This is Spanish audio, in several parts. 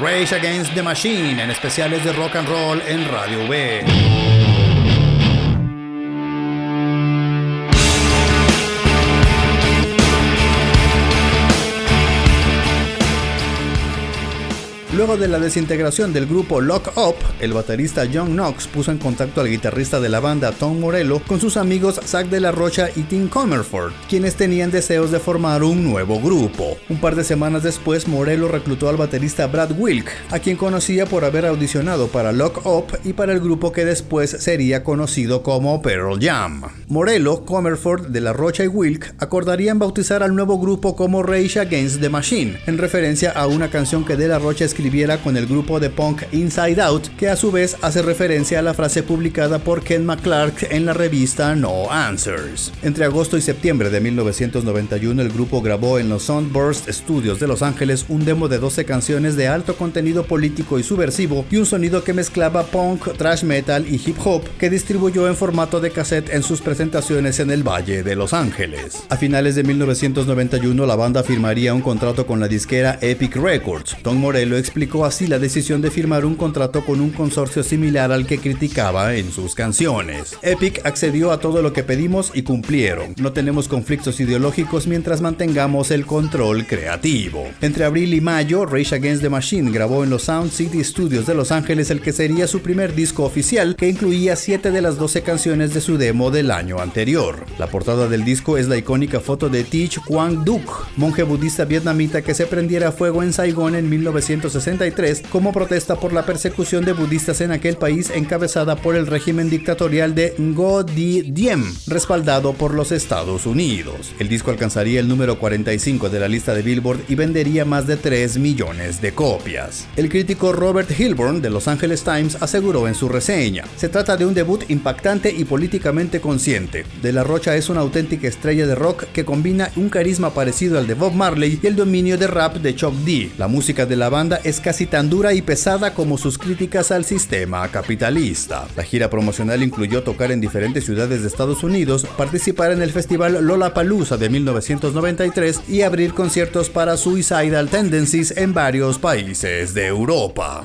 Rage Against the Machine en especiales de rock and roll en Radio B. Luego de la desintegración del grupo Lock Up, el baterista John Knox puso en contacto al guitarrista de la banda Tom Morello con sus amigos Zack de la Rocha y Tim Comerford, quienes tenían deseos de formar un nuevo grupo. Un par de semanas después, Morello reclutó al baterista Brad Wilk, a quien conocía por haber audicionado para Lock Up y para el grupo que después sería conocido como Pearl Jam. Morello, Comerford, de la Rocha y Wilk acordarían bautizar al nuevo grupo como Rage Against the Machine, en referencia a una canción que de la Rocha escribió con el grupo de punk Inside Out, que a su vez hace referencia a la frase publicada por Ken McClark en la revista No Answers. Entre agosto y septiembre de 1991 el grupo grabó en los Soundburst Studios de Los Ángeles un demo de 12 canciones de alto contenido político y subversivo y un sonido que mezclaba punk, thrash metal y hip hop que distribuyó en formato de cassette en sus presentaciones en el Valle de Los Ángeles. A finales de 1991 la banda firmaría un contrato con la disquera Epic Records. Tom Morello explicó así la decisión de firmar un contrato con un consorcio similar al que criticaba en sus canciones. Epic accedió a todo lo que pedimos y cumplieron. No tenemos conflictos ideológicos mientras mantengamos el control creativo. Entre abril y mayo, Rage Against the Machine grabó en los Sound City Studios de Los Ángeles el que sería su primer disco oficial que incluía 7 de las 12 canciones de su demo del año anterior. La portada del disco es la icónica foto de Teach Quang Duc, monje budista vietnamita que se prendiera fuego en Saigón en 1960 como protesta por la persecución de budistas en aquel país encabezada por el régimen dictatorial de Ngo Di Diem, respaldado por los Estados Unidos. El disco alcanzaría el número 45 de la lista de Billboard y vendería más de 3 millones de copias. El crítico Robert Hilburn de Los Angeles Times aseguró en su reseña, se trata de un debut impactante y políticamente consciente. De la Rocha es una auténtica estrella de rock que combina un carisma parecido al de Bob Marley y el dominio de rap de Chuck D. La música de la banda es casi tan dura y pesada como sus críticas al sistema capitalista. La gira promocional incluyó tocar en diferentes ciudades de Estados Unidos, participar en el festival Lollapalooza de 1993 y abrir conciertos para Suicidal Tendencies en varios países de Europa.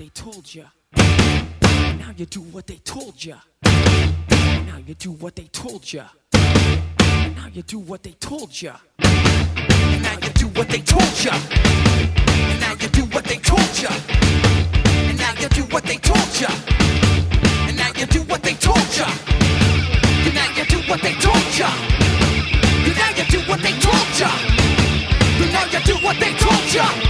they told you. Now you do what they told you. Now you do what they told you. Now you do what they told you. Now you do what they told you. Now you do what they told you. And now you do what they told you. And now you do what they told you. And now you do what they told you. And now you do what they told you. And now you do what they told you.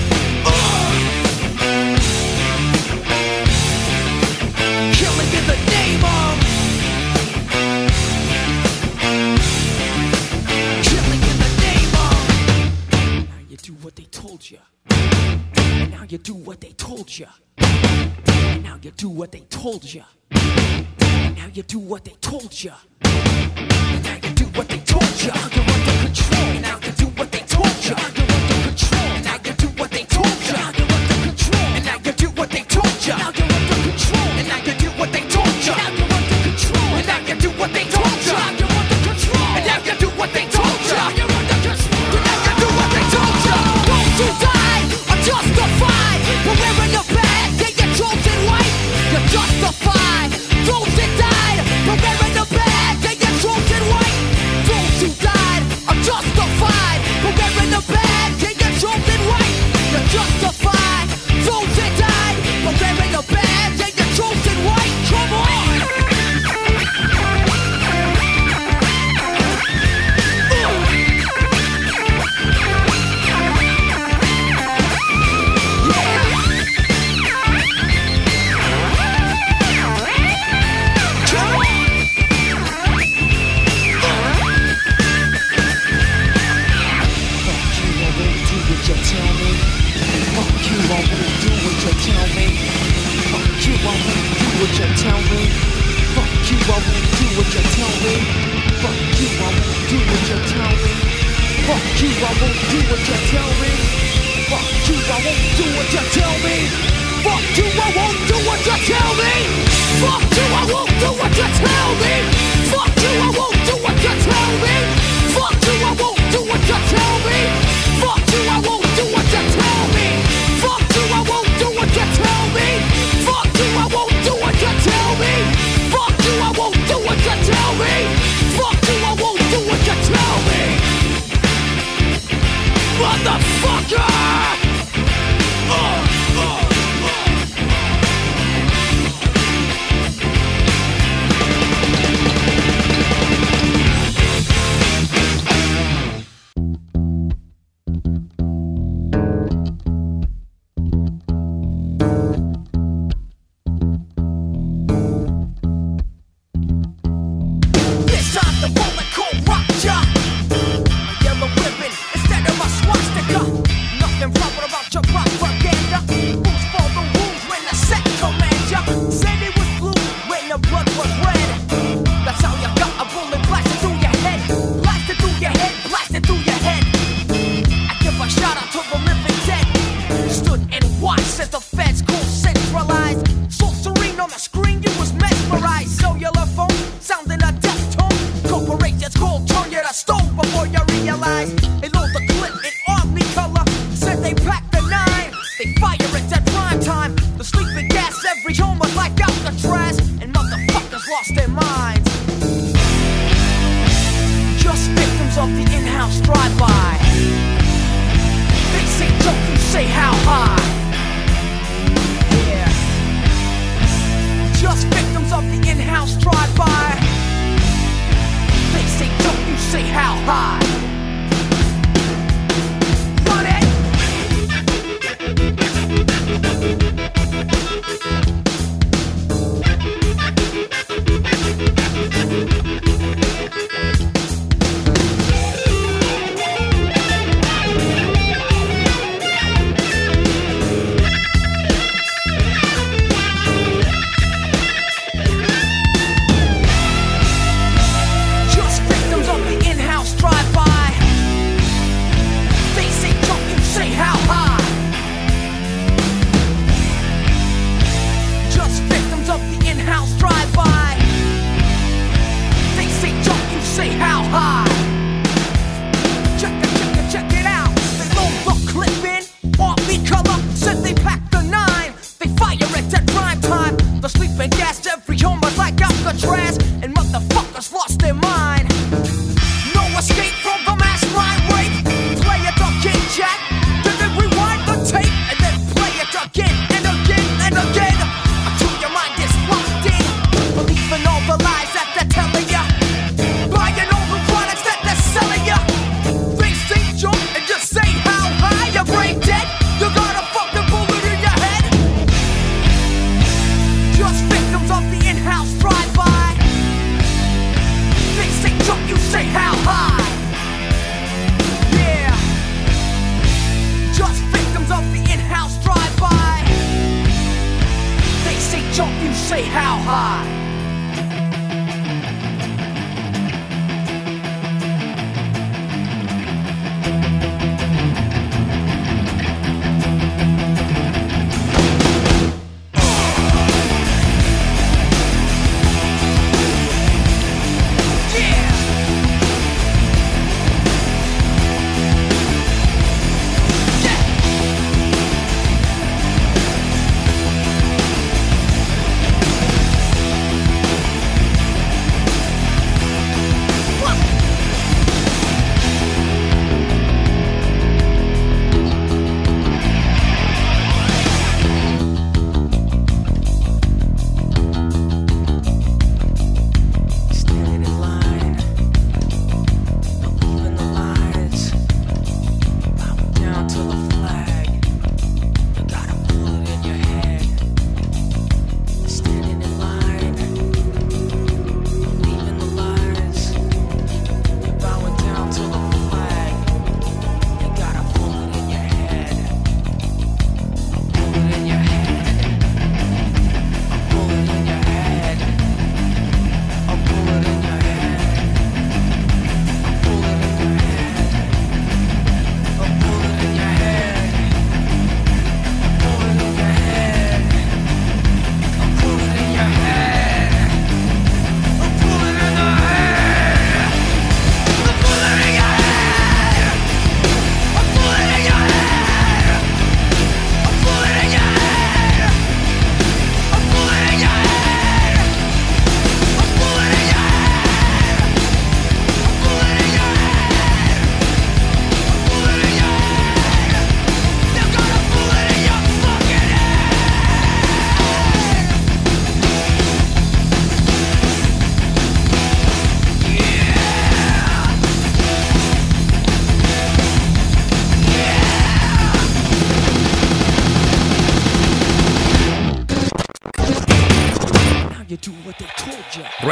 told you. Now you do what they told ya. Now you do what they told ya. Now you do what they told ya. You're under control. Now you do what they told ya. You're under control. Now you do what they told ya. You're under control. And now you do what they told you.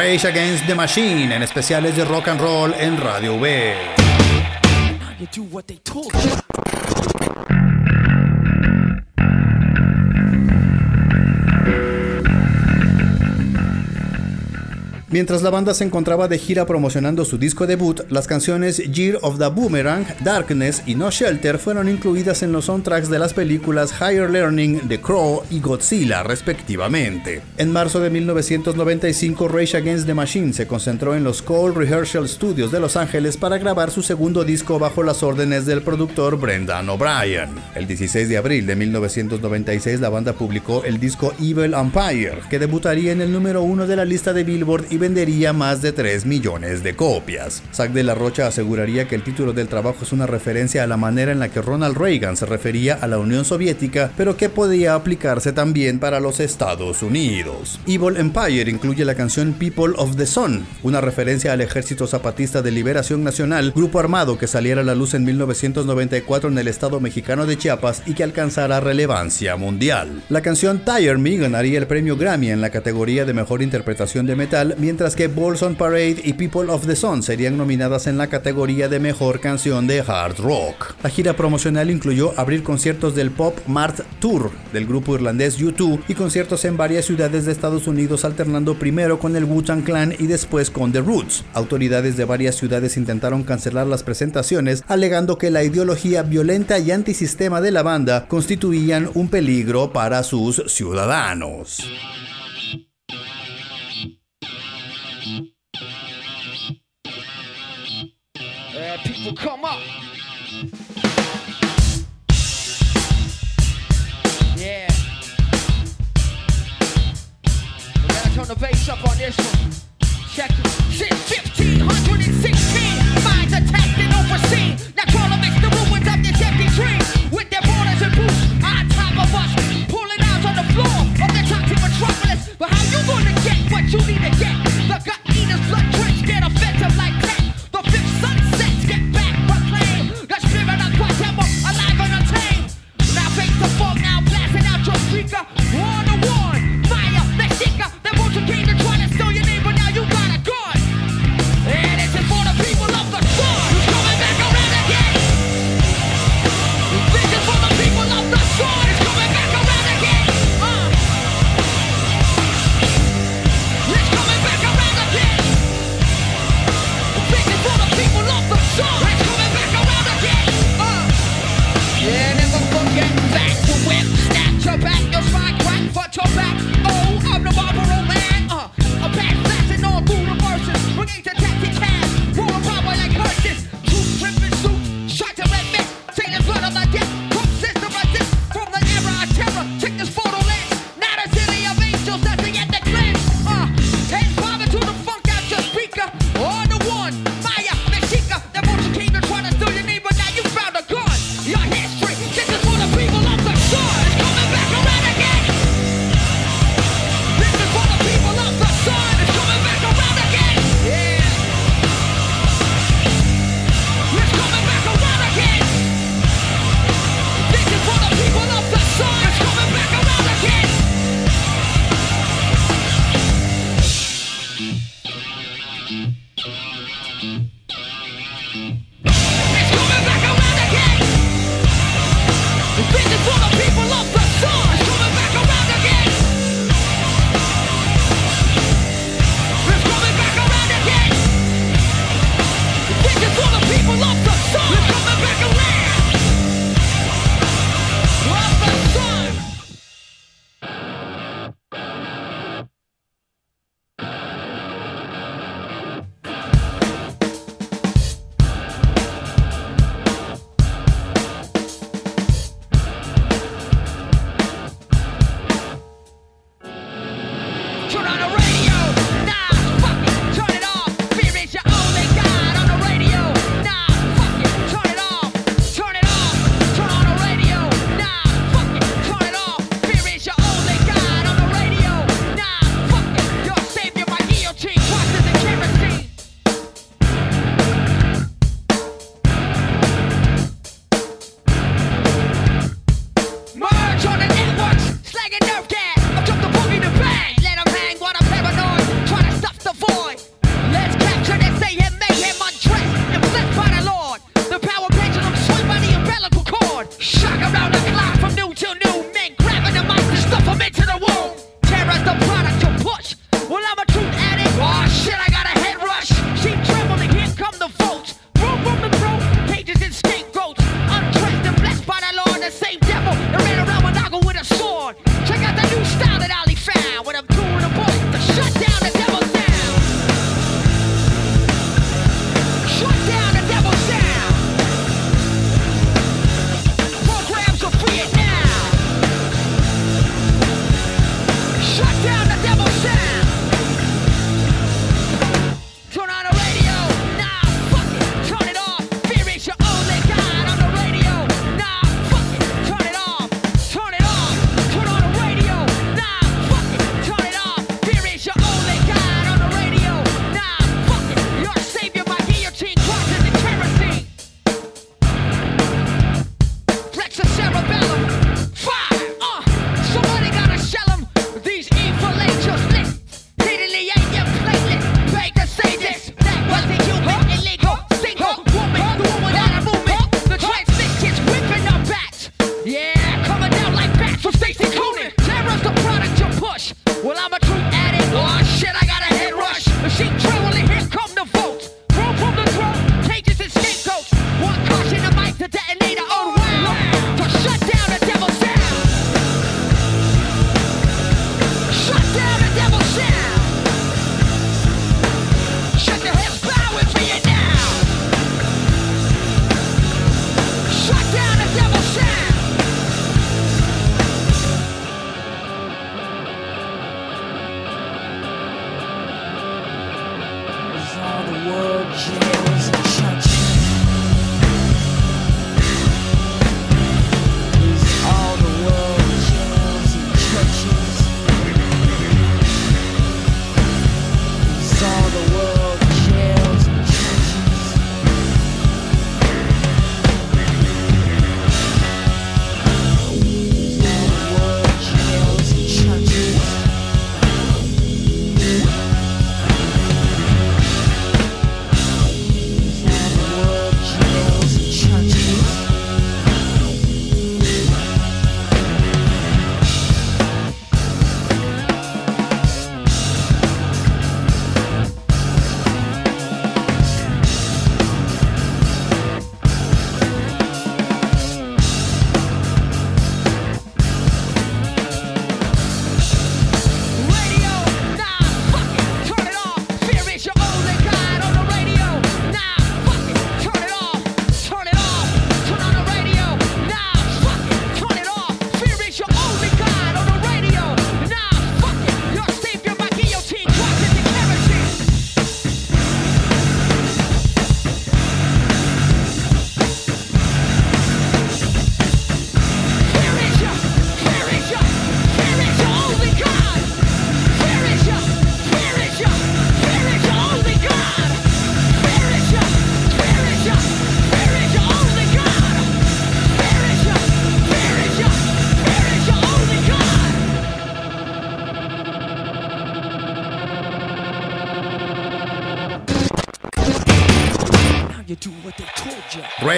Against the Machine en especiales de rock and roll en Radio V. Mientras la banda se encontraba de gira promocionando su disco debut, las canciones Year of the Boomerang, Darkness y No Shelter fueron incluidas en los soundtracks de las películas Higher Learning, The Crow y Godzilla, respectivamente. En marzo de 1995, Rage Against the Machine se concentró en los Cole Rehearsal Studios de Los Ángeles para grabar su segundo disco bajo las órdenes del productor Brendan O'Brien. El 16 de abril de 1996, la banda publicó el disco Evil Empire, que debutaría en el número uno de la lista de Billboard y vendería más de 3 millones de copias. Zack de la Rocha aseguraría que el título del trabajo es una referencia a la manera en la que Ronald Reagan se refería a la Unión Soviética, pero que podía aplicarse también para los Estados Unidos. Evil Empire incluye la canción People of the Sun, una referencia al Ejército Zapatista de Liberación Nacional, grupo armado que saliera a la luz en 1994 en el estado mexicano de Chiapas y que alcanzara relevancia mundial. La canción Tire Me ganaría el premio Grammy en la categoría de mejor interpretación de metal, mientras que Balls on Parade y People of the Sun serían nominadas en la categoría de mejor canción de hard rock. La gira promocional incluyó abrir conciertos del Pop Mart Tour del grupo irlandés U2 y conciertos en varias ciudades de Estados Unidos alternando primero con el Wu-Tang Clan y después con The Roots. Autoridades de varias ciudades intentaron cancelar las presentaciones alegando que la ideología violenta y antisistema de la banda constituían un peligro para sus ciudadanos. Will come up. Yeah. We gotta turn the bass up on this one. Check it. Since 1516, minds attacked and overseen. Now crawl amidst the ruins of this empty dream. With their borders and boots on top of us. Pulling out on the floor of the toxic metropolis. But how you gonna get what you need to get? The gut eaters, blood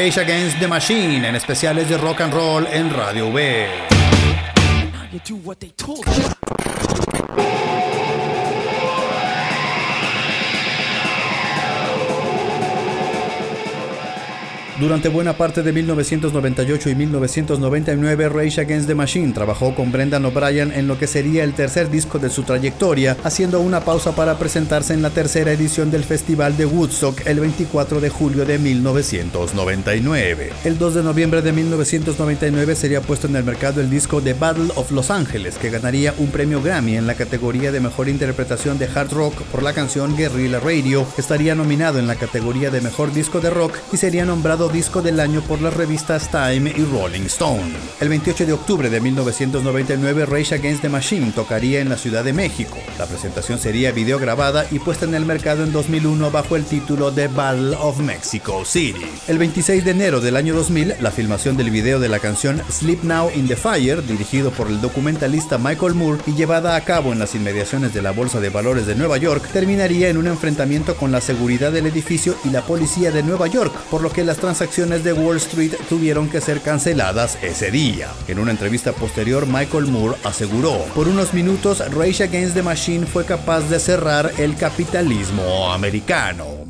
Against the Machine en especiales de rock and roll en Radio V. Durante buena parte de 1998 y 1999, Rage Against the Machine trabajó con Brendan O'Brien en lo que sería el tercer disco de su trayectoria, haciendo una pausa para presentarse en la tercera edición del Festival de Woodstock el 24 de julio de 1999. El 2 de noviembre de 1999 sería puesto en el mercado el disco The Battle of Los Angeles, que ganaría un premio Grammy en la categoría de mejor interpretación de hard rock por la canción Guerrilla Radio, estaría nominado en la categoría de mejor disco de rock y sería nombrado disco del año por las revistas Time y Rolling Stone. El 28 de octubre de 1999, Rage Against the Machine tocaría en la Ciudad de México. La presentación sería videograbada y puesta en el mercado en 2001 bajo el título The Battle of Mexico City. El 26 de enero del año 2000, la filmación del video de la canción Sleep Now in the Fire, dirigido por el documentalista Michael Moore y llevada a cabo en las inmediaciones de la Bolsa de Valores de Nueva York, terminaría en un enfrentamiento con la seguridad del edificio y la policía de Nueva York, por lo que las transacciones de Wall Street tuvieron que ser canceladas ese día. En una entrevista posterior, Michael Moore aseguró, por unos minutos Rage Against the Machine fue capaz de cerrar el capitalismo americano.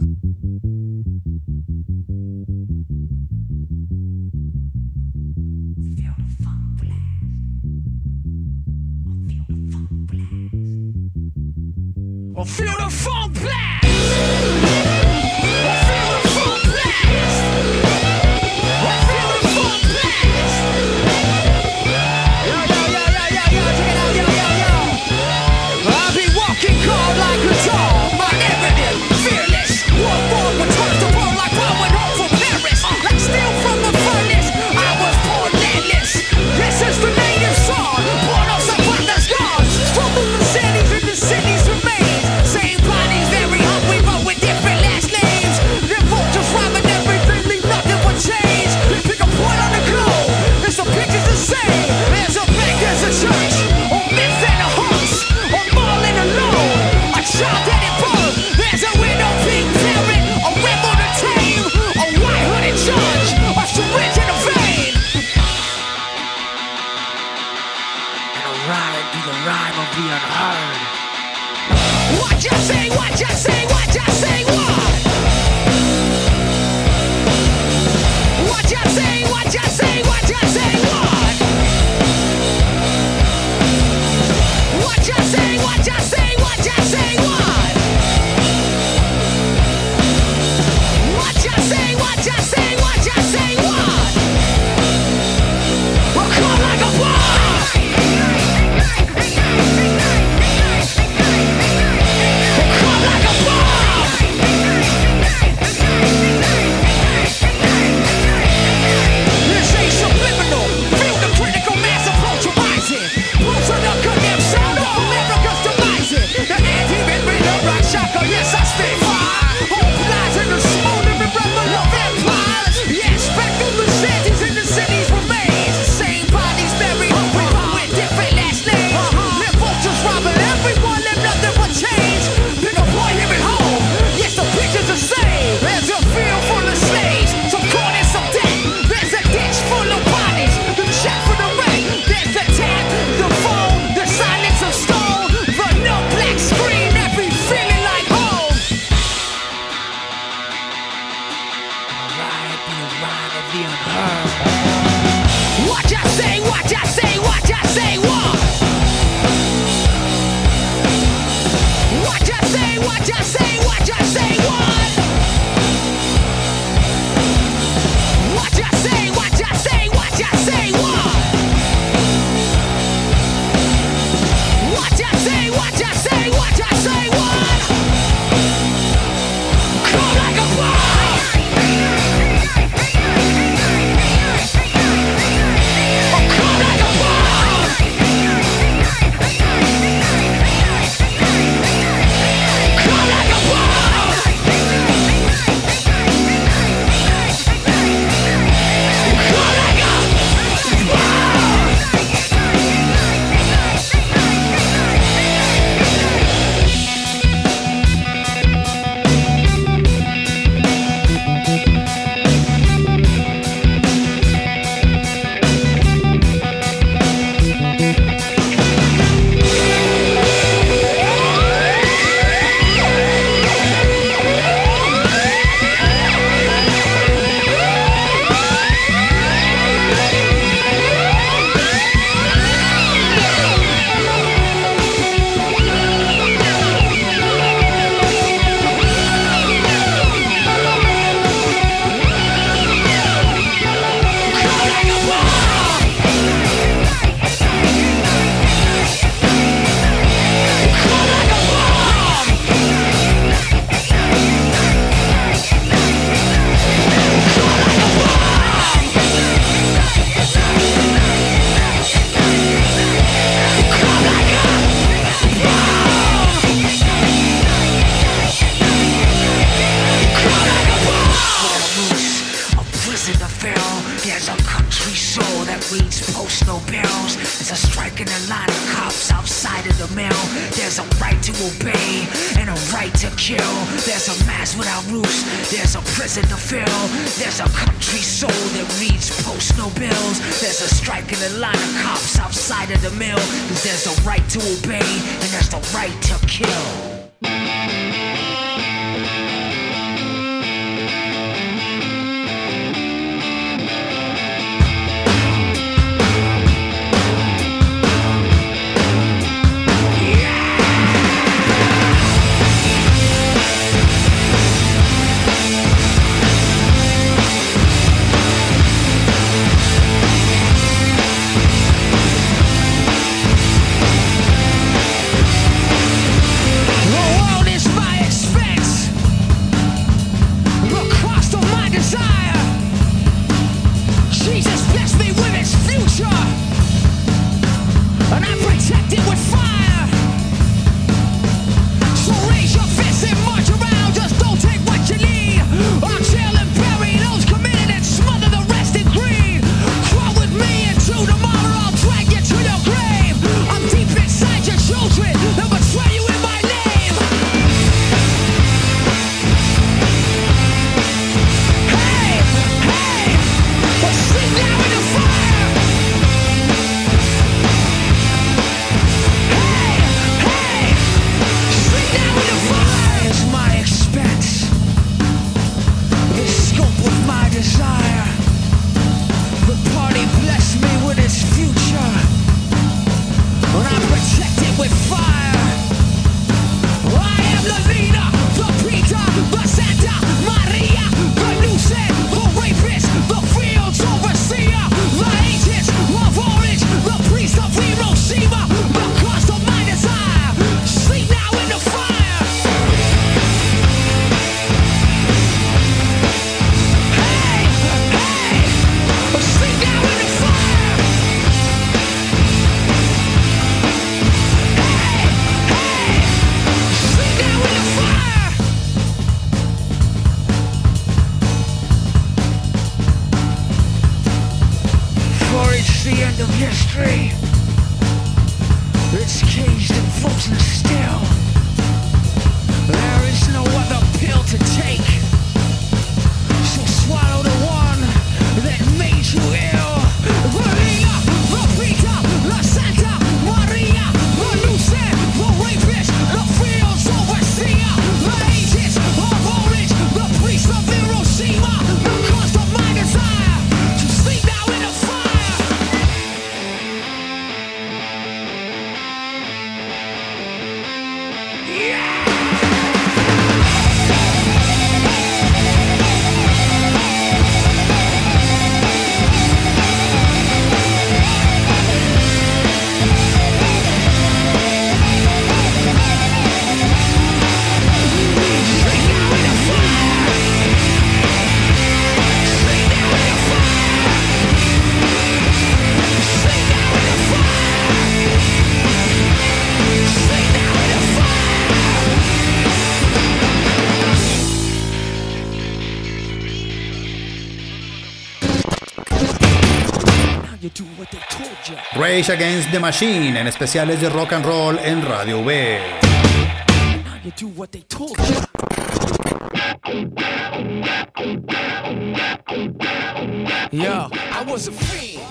Against the Machine en especiales de rock and roll en Radio B.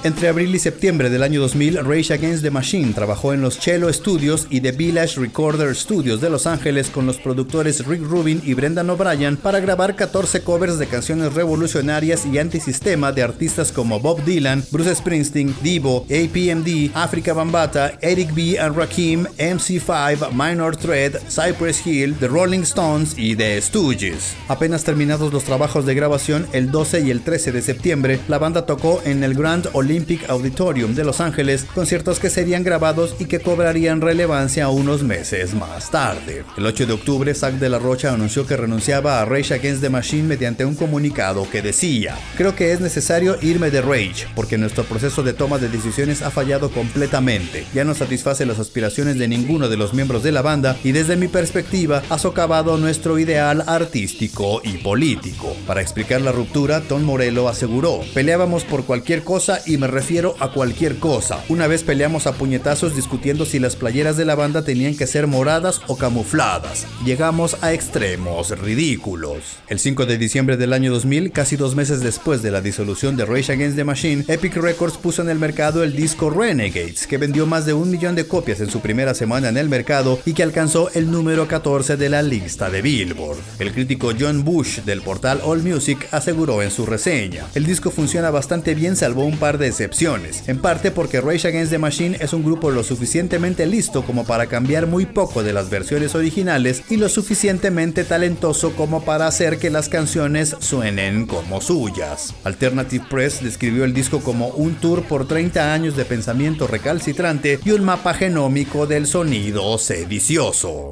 Entre abril y septiembre del año 2000, Rage Against the Machine trabajó en los Cello Studios y The Village Recorder Studios de Los Ángeles con los productores Rick Rubin y Brendan O'Brien para grabar 14 covers de canciones revolucionarias y antisistema de artistas como Bob Dylan, Bruce Springsteen, Divo, APMD, Africa Bambata, Eric B. and Rakim, MC5, Minor Threat, Cypress Hill, The Rolling Stones y The Stooges. Apenas terminados los trabajos de grabación, el 12 y el 13 de septiembre, la banda tocó en el Grand Olympic Auditorium de Los Ángeles, conciertos que serían grabados y que cobrarían relevancia unos meses más tarde. El 8 de octubre, Zack de la Rocha anunció que renunciaba a Rage Against the Machine mediante un comunicado que decía, creo que es necesario irme de Rage, porque nuestro proceso de toma de decisiones ha fallado completamente, ya no satisface las aspiraciones de ninguno de los miembros de la banda y desde mi perspectiva ha socavado nuestro ideal artístico y político. Para explicar la ruptura, Tom Morello aseguró, peleábamos por cualquier cosa y me refiero a cualquier cosa. Una vez peleamos a puñetazos discutiendo si las playeras de la banda tenían que ser moradas o camufladas. Llegamos a extremos ridículos. El 5 de diciembre del año 2000, casi dos meses después de la disolución de Rage Against the Machine, Epic Records puso en el mercado el disco Renegades, que vendió más de un millón de copias en su primera semana en el mercado y que alcanzó el número 14 de la lista de Billboard. El crítico John Bush del portal AllMusic aseguró en su reseña, el disco funciona bastante bien salvo un par de excepciones, en parte porque Rage Against the Machine es un grupo lo suficientemente listo como para cambiar muy poco de las versiones originales y lo suficientemente talentoso como para hacer que las canciones suenen como suyas. Alternative Press describió el disco como un tour por 30 años de pensamiento recalcitrante y un mapa genómico del sonido sedicioso.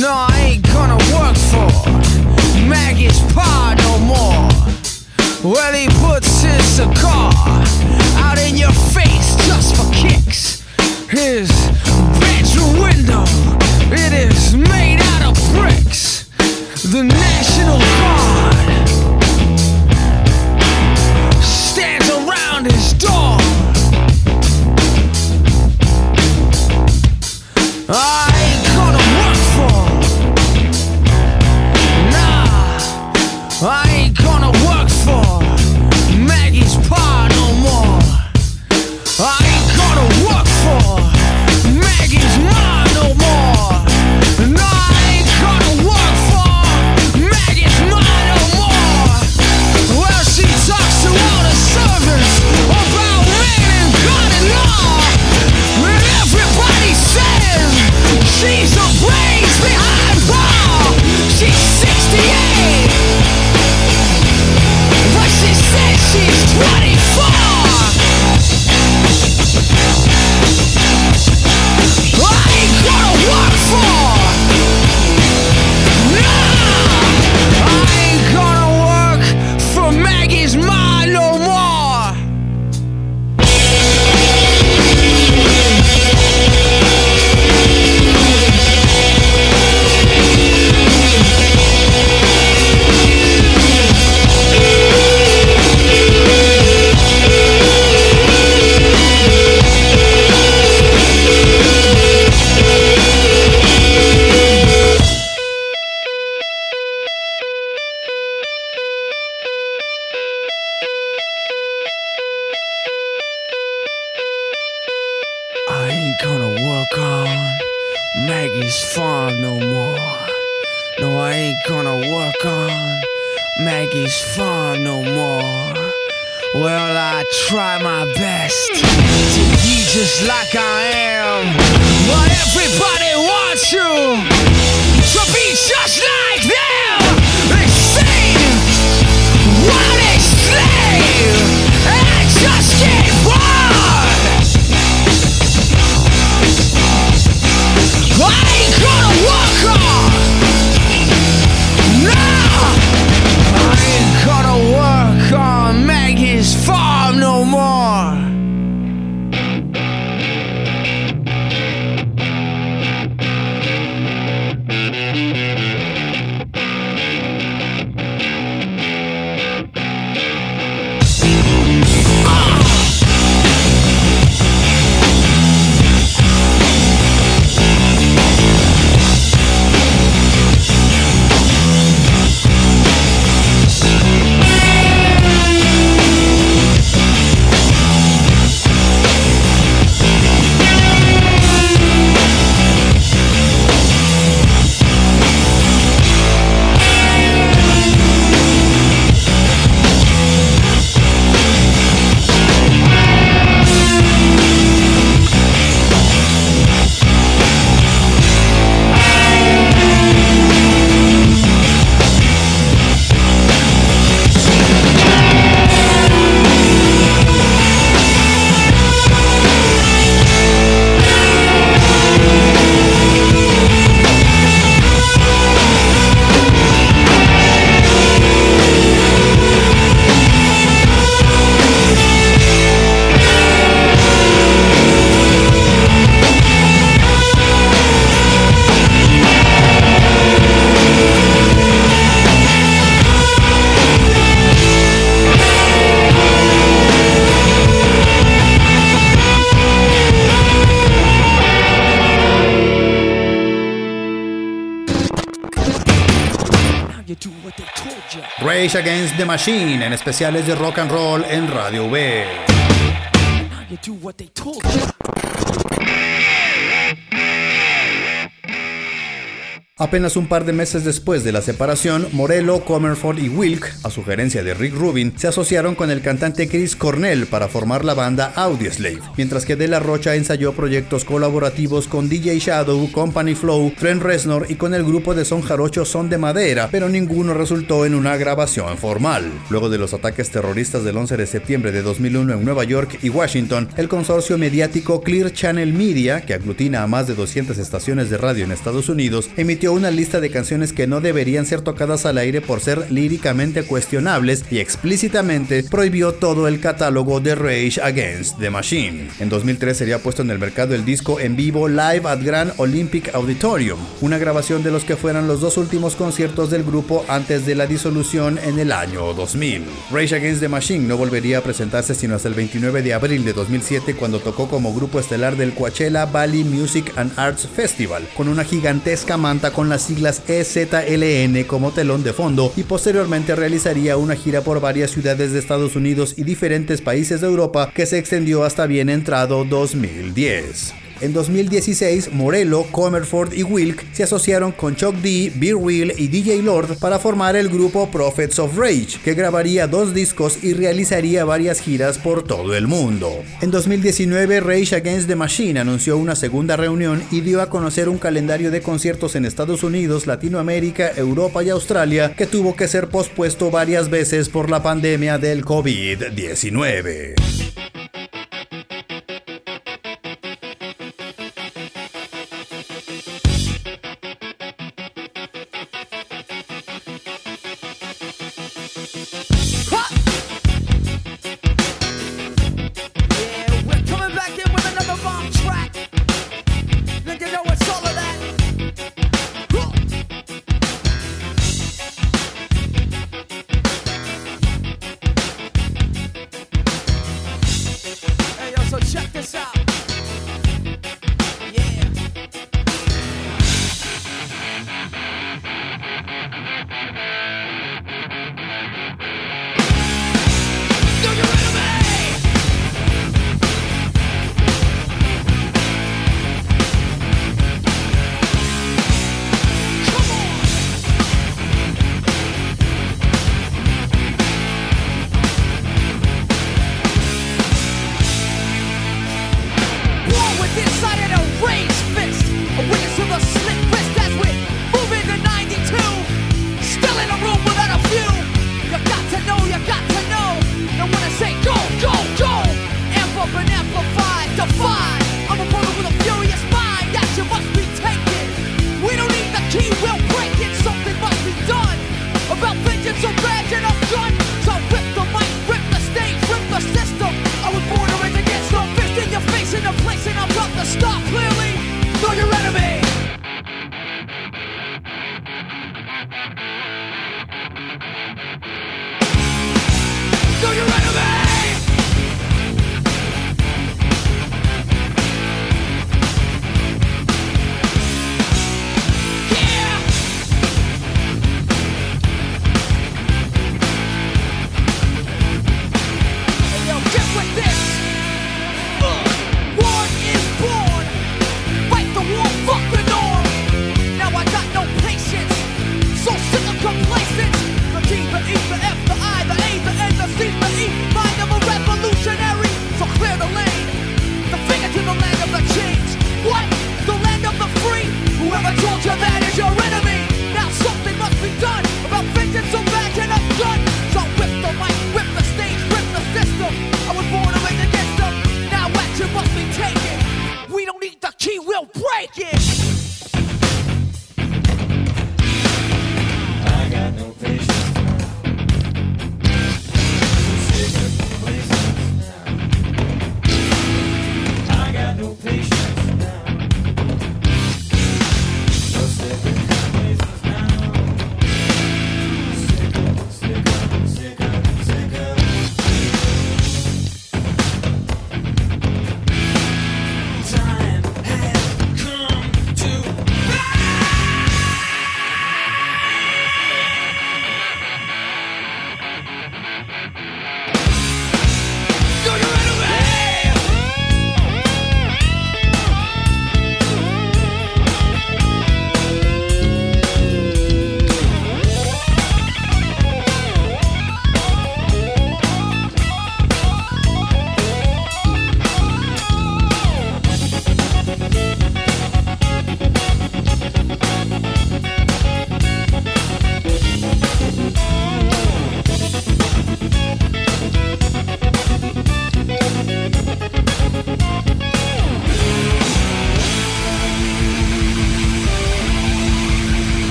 No, I ain't gonna work for Maggie's Pa no more. Well, he puts his cigar out in your face just for kicks. His bedroom window, it is made out of bricks. The national Against the Machine en especiales de rock and roll en Radio V. Apenas un par de meses después de la separación, Morello, Comerford y Wilk, a sugerencia de Rick Rubin, se asociaron con el cantante Chris Cornell para formar la banda Audioslave, mientras que De La Rocha ensayó proyectos colaborativos con DJ Shadow, Company Flow, Trent Reznor y con el grupo de son jarocho Son de Madera, pero ninguno resultó en una grabación formal. Luego de los ataques terroristas del 11 de septiembre de 2001 en Nueva York y Washington, el consorcio mediático Clear Channel Media, que aglutina a más de 200 estaciones de radio en Estados Unidos, emitió una lista de canciones que no deberían ser tocadas al aire por ser líricamente cuestionables y explícitamente prohibió todo el catálogo de Rage Against the Machine. En 2003 sería puesto en el mercado el disco en vivo Live at Grand Olympic Auditorium, una grabación de los que fueran los dos últimos conciertos del grupo antes de la disolución en el año 2000. Rage Against the Machine no volvería a presentarse sino hasta el 29 de abril de 2007 cuando tocó como grupo estelar del Coachella Valley Music and Arts Festival, con una gigantesca manta con las siglas EZLN como telón de fondo y posteriormente realizaría una gira por varias ciudades de Estados Unidos y diferentes países de Europa que se extendió hasta bien entrado 2010. En 2016, Morello, Comerford y Wilk se asociaron con Chuck D, Beer Wheel y DJ Lord para formar el grupo Prophets of Rage, que grabaría dos discos y realizaría varias giras por todo el mundo. En 2019, Rage Against the Machine anunció una segunda reunión y dio a conocer un calendario de conciertos en Estados Unidos, Latinoamérica, Europa y Australia que tuvo que ser pospuesto varias veces por la pandemia del COVID-19.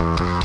Mm-hmm.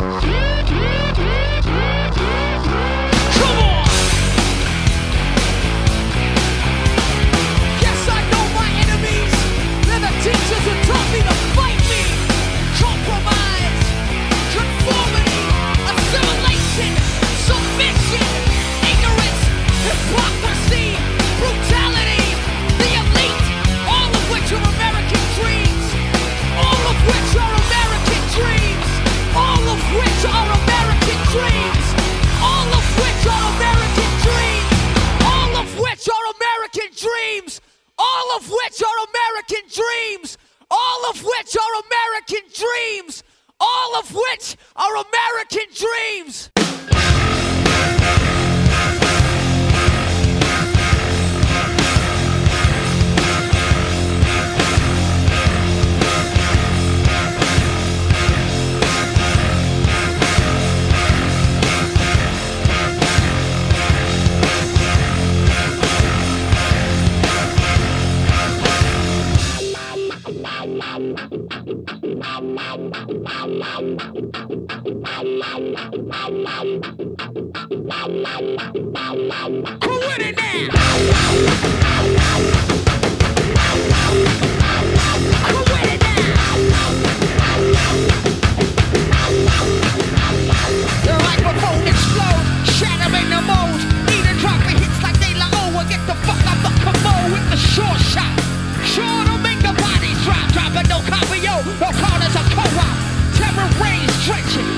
stretching.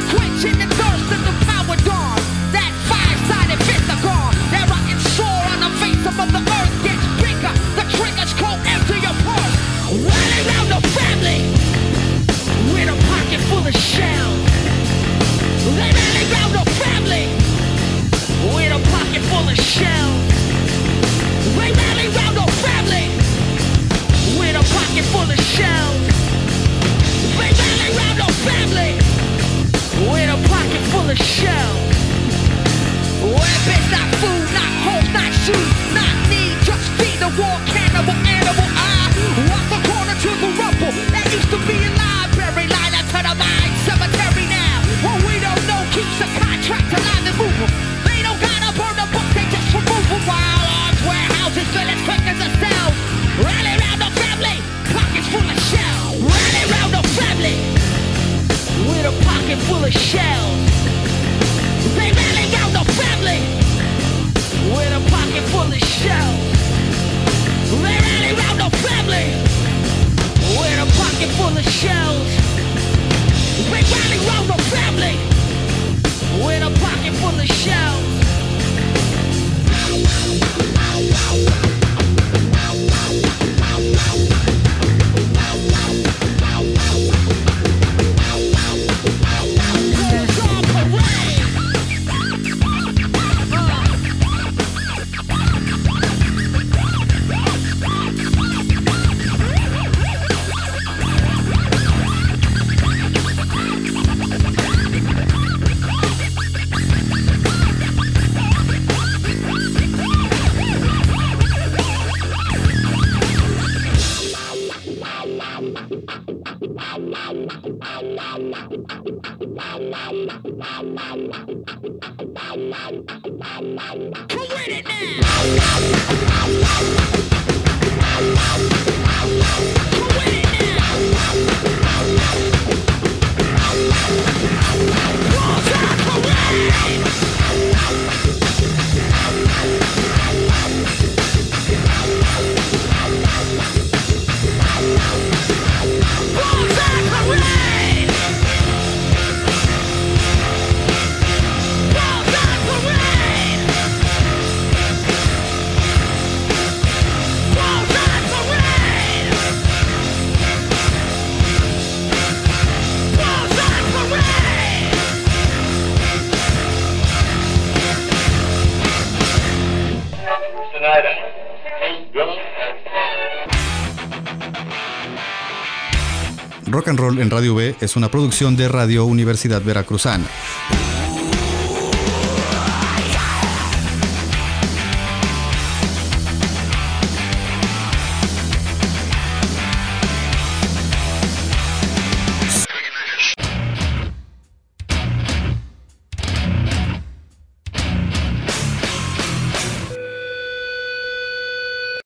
Radio B es una producción de Radio Universidad Veracruzana.